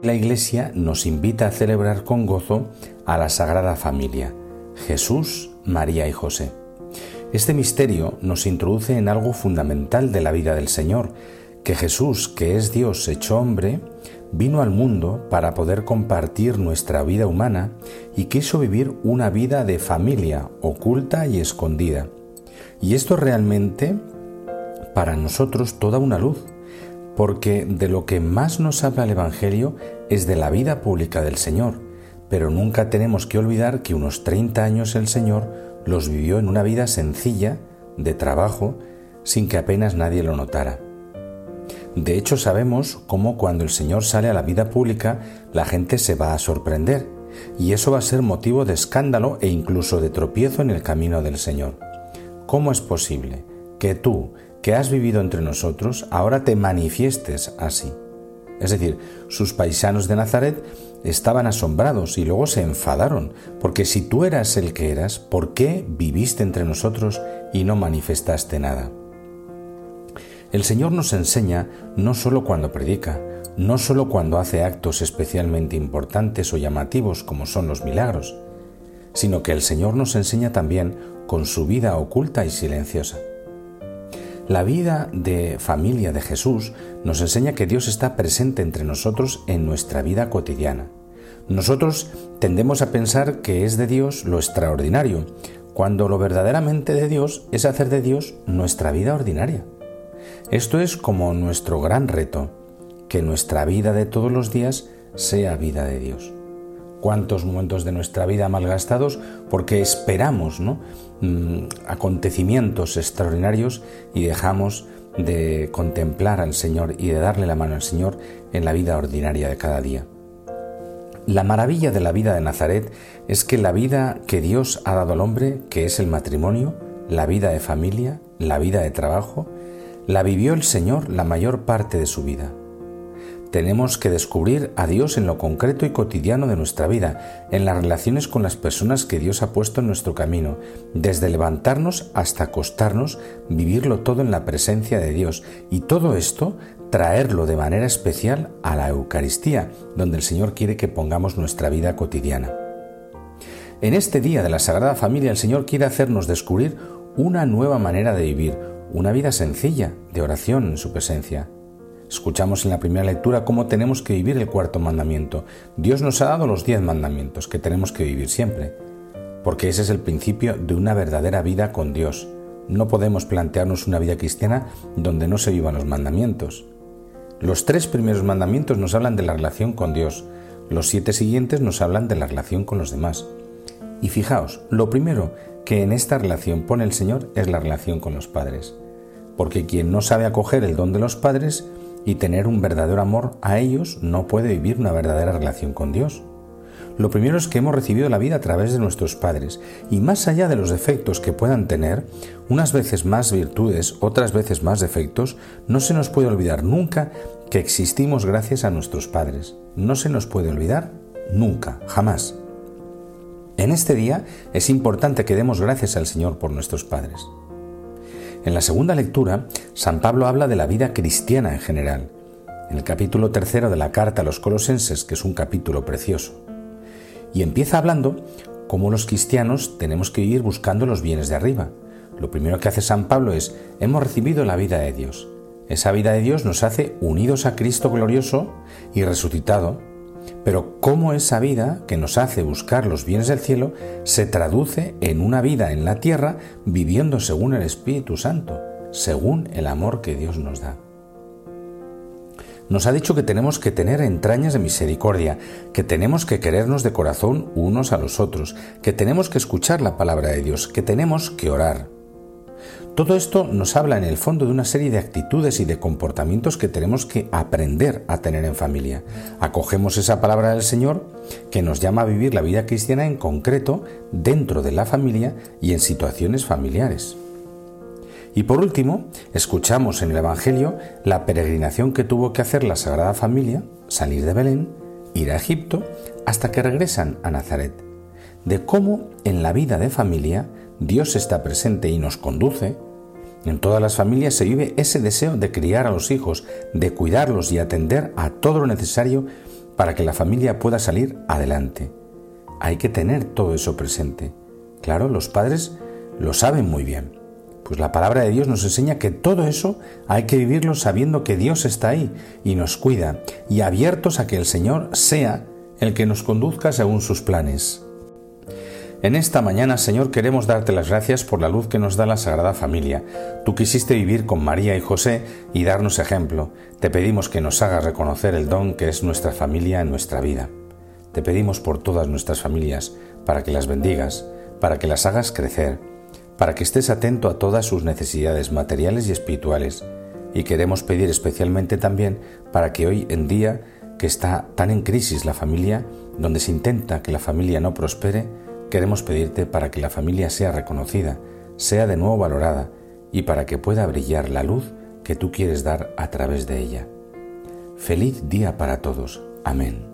La Iglesia nos invita a celebrar con gozo a la Sagrada Familia, Jesús, María y José. Este misterio nos introduce en algo fundamental de la vida del Señor, que Jesús, que es Dios hecho hombre, vino al mundo para poder compartir nuestra vida humana y quiso vivir una vida de familia oculta y escondida. Y esto realmente para nosotros toda una luz porque de lo que más nos habla el Evangelio es de la vida pública del Señor, pero nunca tenemos que olvidar que unos 30 años el Señor los vivió en una vida sencilla, de trabajo, sin que apenas nadie lo notara. De hecho, sabemos cómo cuando el Señor sale a la vida pública, la gente se va a sorprender, y eso va a ser motivo de escándalo e incluso de tropiezo en el camino del Señor. ¿Cómo es posible que tú, que has vivido entre nosotros, ahora te manifiestes así. Es decir, sus paisanos de Nazaret estaban asombrados y luego se enfadaron, porque si tú eras el que eras, ¿por qué viviste entre nosotros y no manifestaste nada? El Señor nos enseña no solo cuando predica, no solo cuando hace actos especialmente importantes o llamativos como son los milagros, sino que el Señor nos enseña también con su vida oculta y silenciosa. La vida de familia de Jesús nos enseña que Dios está presente entre nosotros en nuestra vida cotidiana. Nosotros tendemos a pensar que es de Dios lo extraordinario, cuando lo verdaderamente de Dios es hacer de Dios nuestra vida ordinaria. Esto es como nuestro gran reto, que nuestra vida de todos los días sea vida de Dios cuántos momentos de nuestra vida malgastados porque esperamos ¿no? Mm, acontecimientos extraordinarios y dejamos de contemplar al Señor y de darle la mano al Señor en la vida ordinaria de cada día. La maravilla de la vida de Nazaret es que la vida que Dios ha dado al hombre, que es el matrimonio, la vida de familia, la vida de trabajo, la vivió el Señor la mayor parte de su vida. Tenemos que descubrir a Dios en lo concreto y cotidiano de nuestra vida, en las relaciones con las personas que Dios ha puesto en nuestro camino, desde levantarnos hasta acostarnos, vivirlo todo en la presencia de Dios y todo esto traerlo de manera especial a la Eucaristía, donde el Señor quiere que pongamos nuestra vida cotidiana. En este día de la Sagrada Familia el Señor quiere hacernos descubrir una nueva manera de vivir, una vida sencilla, de oración en su presencia. Escuchamos en la primera lectura cómo tenemos que vivir el cuarto mandamiento. Dios nos ha dado los diez mandamientos que tenemos que vivir siempre, porque ese es el principio de una verdadera vida con Dios. No podemos plantearnos una vida cristiana donde no se vivan los mandamientos. Los tres primeros mandamientos nos hablan de la relación con Dios, los siete siguientes nos hablan de la relación con los demás. Y fijaos, lo primero que en esta relación pone el Señor es la relación con los padres, porque quien no sabe acoger el don de los padres y tener un verdadero amor a ellos no puede vivir una verdadera relación con Dios. Lo primero es que hemos recibido la vida a través de nuestros padres y más allá de los defectos que puedan tener, unas veces más virtudes, otras veces más defectos, no se nos puede olvidar nunca que existimos gracias a nuestros padres. No se nos puede olvidar nunca, jamás. En este día es importante que demos gracias al Señor por nuestros padres. En la segunda lectura, San Pablo habla de la vida cristiana en general, en el capítulo tercero de la carta a los colosenses, que es un capítulo precioso. Y empieza hablando cómo los cristianos tenemos que ir buscando los bienes de arriba. Lo primero que hace San Pablo es, hemos recibido la vida de Dios. Esa vida de Dios nos hace unidos a Cristo glorioso y resucitado, pero cómo esa vida que nos hace buscar los bienes del cielo se traduce en una vida en la tierra viviendo según el Espíritu Santo, según el amor que Dios nos da. Nos ha dicho que tenemos que tener entrañas de misericordia, que tenemos que querernos de corazón unos a los otros, que tenemos que escuchar la palabra de Dios, que tenemos que orar. Todo esto nos habla en el fondo de una serie de actitudes y de comportamientos que tenemos que aprender a tener en familia. Acogemos esa palabra del Señor que nos llama a vivir la vida cristiana en concreto dentro de la familia y en situaciones familiares. Y por último, escuchamos en el Evangelio la peregrinación que tuvo que hacer la Sagrada Familia, salir de Belén, ir a Egipto, hasta que regresan a Nazaret, de cómo en la vida de familia Dios está presente y nos conduce, en todas las familias se vive ese deseo de criar a los hijos, de cuidarlos y atender a todo lo necesario para que la familia pueda salir adelante. Hay que tener todo eso presente. Claro, los padres lo saben muy bien. Pues la palabra de Dios nos enseña que todo eso hay que vivirlo sabiendo que Dios está ahí y nos cuida y abiertos a que el Señor sea el que nos conduzca según sus planes. En esta mañana, Señor, queremos darte las gracias por la luz que nos da la Sagrada Familia. Tú quisiste vivir con María y José y darnos ejemplo. Te pedimos que nos hagas reconocer el don que es nuestra familia en nuestra vida. Te pedimos por todas nuestras familias, para que las bendigas, para que las hagas crecer, para que estés atento a todas sus necesidades materiales y espirituales. Y queremos pedir especialmente también para que hoy en día, que está tan en crisis la familia, donde se intenta que la familia no prospere, Queremos pedirte para que la familia sea reconocida, sea de nuevo valorada y para que pueda brillar la luz que tú quieres dar a través de ella. Feliz día para todos. Amén.